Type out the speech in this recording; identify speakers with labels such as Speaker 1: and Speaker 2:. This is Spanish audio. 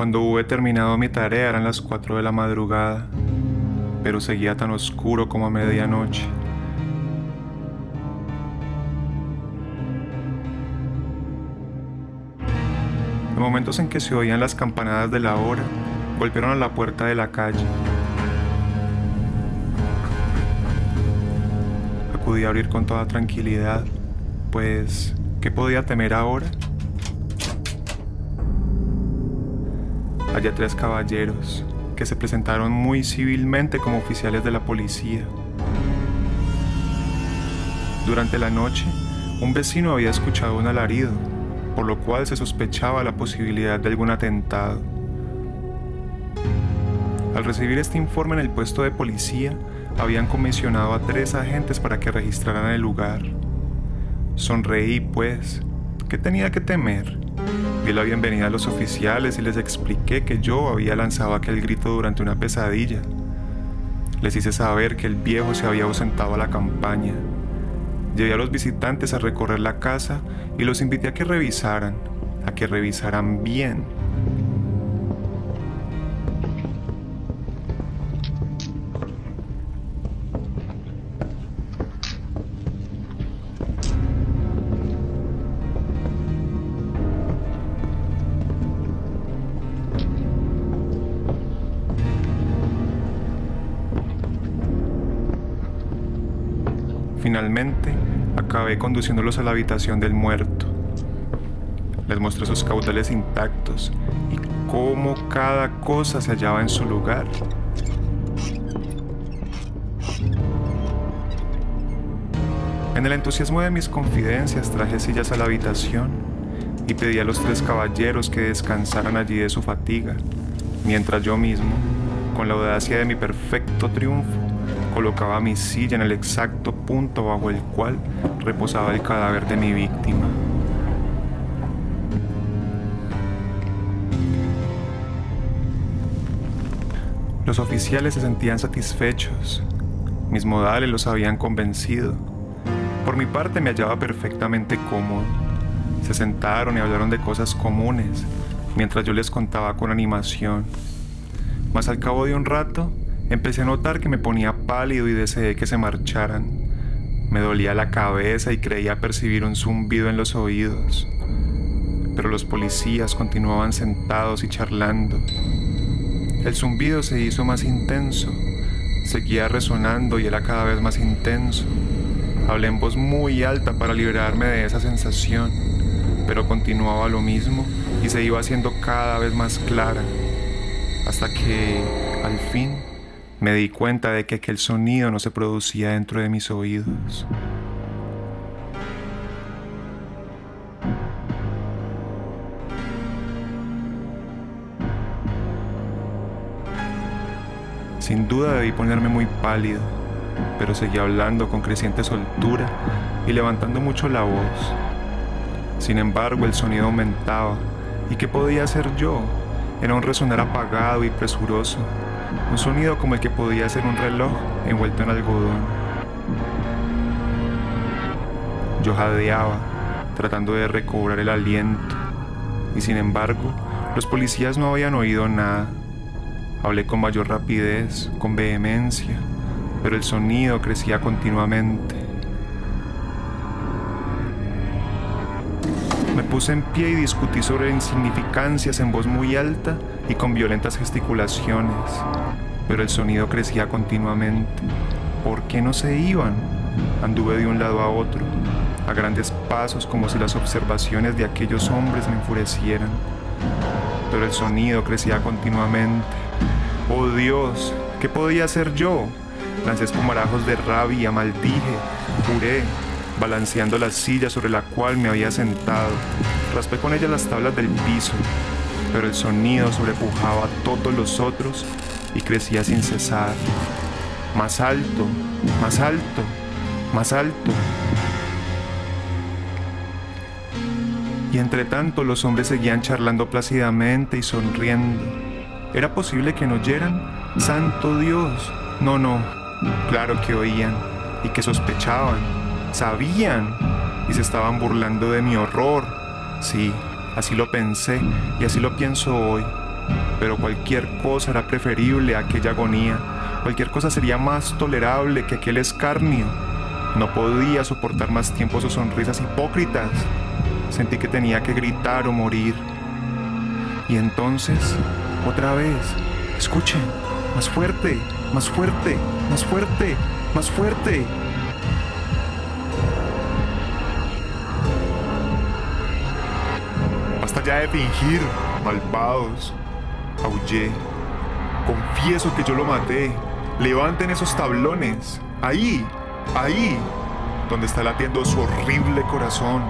Speaker 1: Cuando hube terminado mi tarea eran las 4 de la madrugada, pero seguía tan oscuro como a medianoche. En momentos en que se oían las campanadas de la hora, golpearon a la puerta de la calle. Acudí a abrir con toda tranquilidad, pues, ¿qué podía temer ahora? Había tres caballeros que se presentaron muy civilmente como oficiales de la policía. Durante la noche, un vecino había escuchado un alarido, por lo cual se sospechaba la posibilidad de algún atentado. Al recibir este informe en el puesto de policía, habían comisionado a tres agentes para que registraran el lugar. Sonreí, pues, ¿qué tenía que temer? Di la bienvenida a los oficiales y les expliqué que yo había lanzado aquel grito durante una pesadilla. Les hice saber que el viejo se había ausentado a la campaña. Llevé a los visitantes a recorrer la casa y los invité a que revisaran, a que revisaran bien Finalmente, acabé conduciéndolos a la habitación del muerto. Les mostré sus caudales intactos y cómo cada cosa se hallaba en su lugar. En el entusiasmo de mis confidencias traje sillas a la habitación y pedí a los tres caballeros que descansaran allí de su fatiga, mientras yo mismo, con la audacia de mi perfecto triunfo, colocaba mi silla en el exacto punto bajo el cual reposaba el cadáver de mi víctima. Los oficiales se sentían satisfechos. Mis modales los habían convencido. Por mi parte me hallaba perfectamente cómodo. Se sentaron y hablaron de cosas comunes, mientras yo les contaba con animación. Mas al cabo de un rato, Empecé a notar que me ponía pálido y deseé que se marcharan. Me dolía la cabeza y creía percibir un zumbido en los oídos. Pero los policías continuaban sentados y charlando. El zumbido se hizo más intenso, seguía resonando y era cada vez más intenso. Hablé en voz muy alta para liberarme de esa sensación, pero continuaba lo mismo y se iba haciendo cada vez más clara, hasta que, al fin, me di cuenta de que aquel sonido no se producía dentro de mis oídos. Sin duda debí ponerme muy pálido, pero seguí hablando con creciente soltura y levantando mucho la voz. Sin embargo, el sonido aumentaba, ¿y qué podía hacer yo? Era un resonar apagado y presuroso un sonido como el que podía ser un reloj envuelto en algodón. Yo jadeaba, tratando de recobrar el aliento, y sin embargo, los policías no habían oído nada. Hablé con mayor rapidez, con vehemencia, pero el sonido crecía continuamente. Me puse en pie y discutí sobre insignificancias en voz muy alta y con violentas gesticulaciones, pero el sonido crecía continuamente. ¿Por qué no se iban? Anduve de un lado a otro, a grandes pasos como si las observaciones de aquellos hombres me enfurecieran. Pero el sonido crecía continuamente. ¡Oh Dios! ¿Qué podía hacer yo? Lancé espumarajos de rabia, maldije, juré, balanceando la silla sobre la cual me había sentado. Raspé con ella las tablas del piso, pero el sonido sobrepujaba a todos los otros y crecía sin cesar. Más alto, más alto, más alto. Y entre tanto los hombres seguían charlando plácidamente y sonriendo. ¿Era posible que no oyeran? ¡Santo Dios! No, no. Claro que oían y que sospechaban. Sabían y se estaban burlando de mi horror. Sí, Así lo pensé y así lo pienso hoy. Pero cualquier cosa era preferible a aquella agonía. Cualquier cosa sería más tolerable que aquel escarnio. No podía soportar más tiempo sus sonrisas hipócritas. Sentí que tenía que gritar o morir. Y entonces, otra vez, escuchen, más fuerte, más fuerte, más fuerte, más fuerte. Basta ya de fingir, malvados. Aullé. Confieso que yo lo maté. Levanten esos tablones. Ahí, ahí, donde está latiendo su horrible corazón.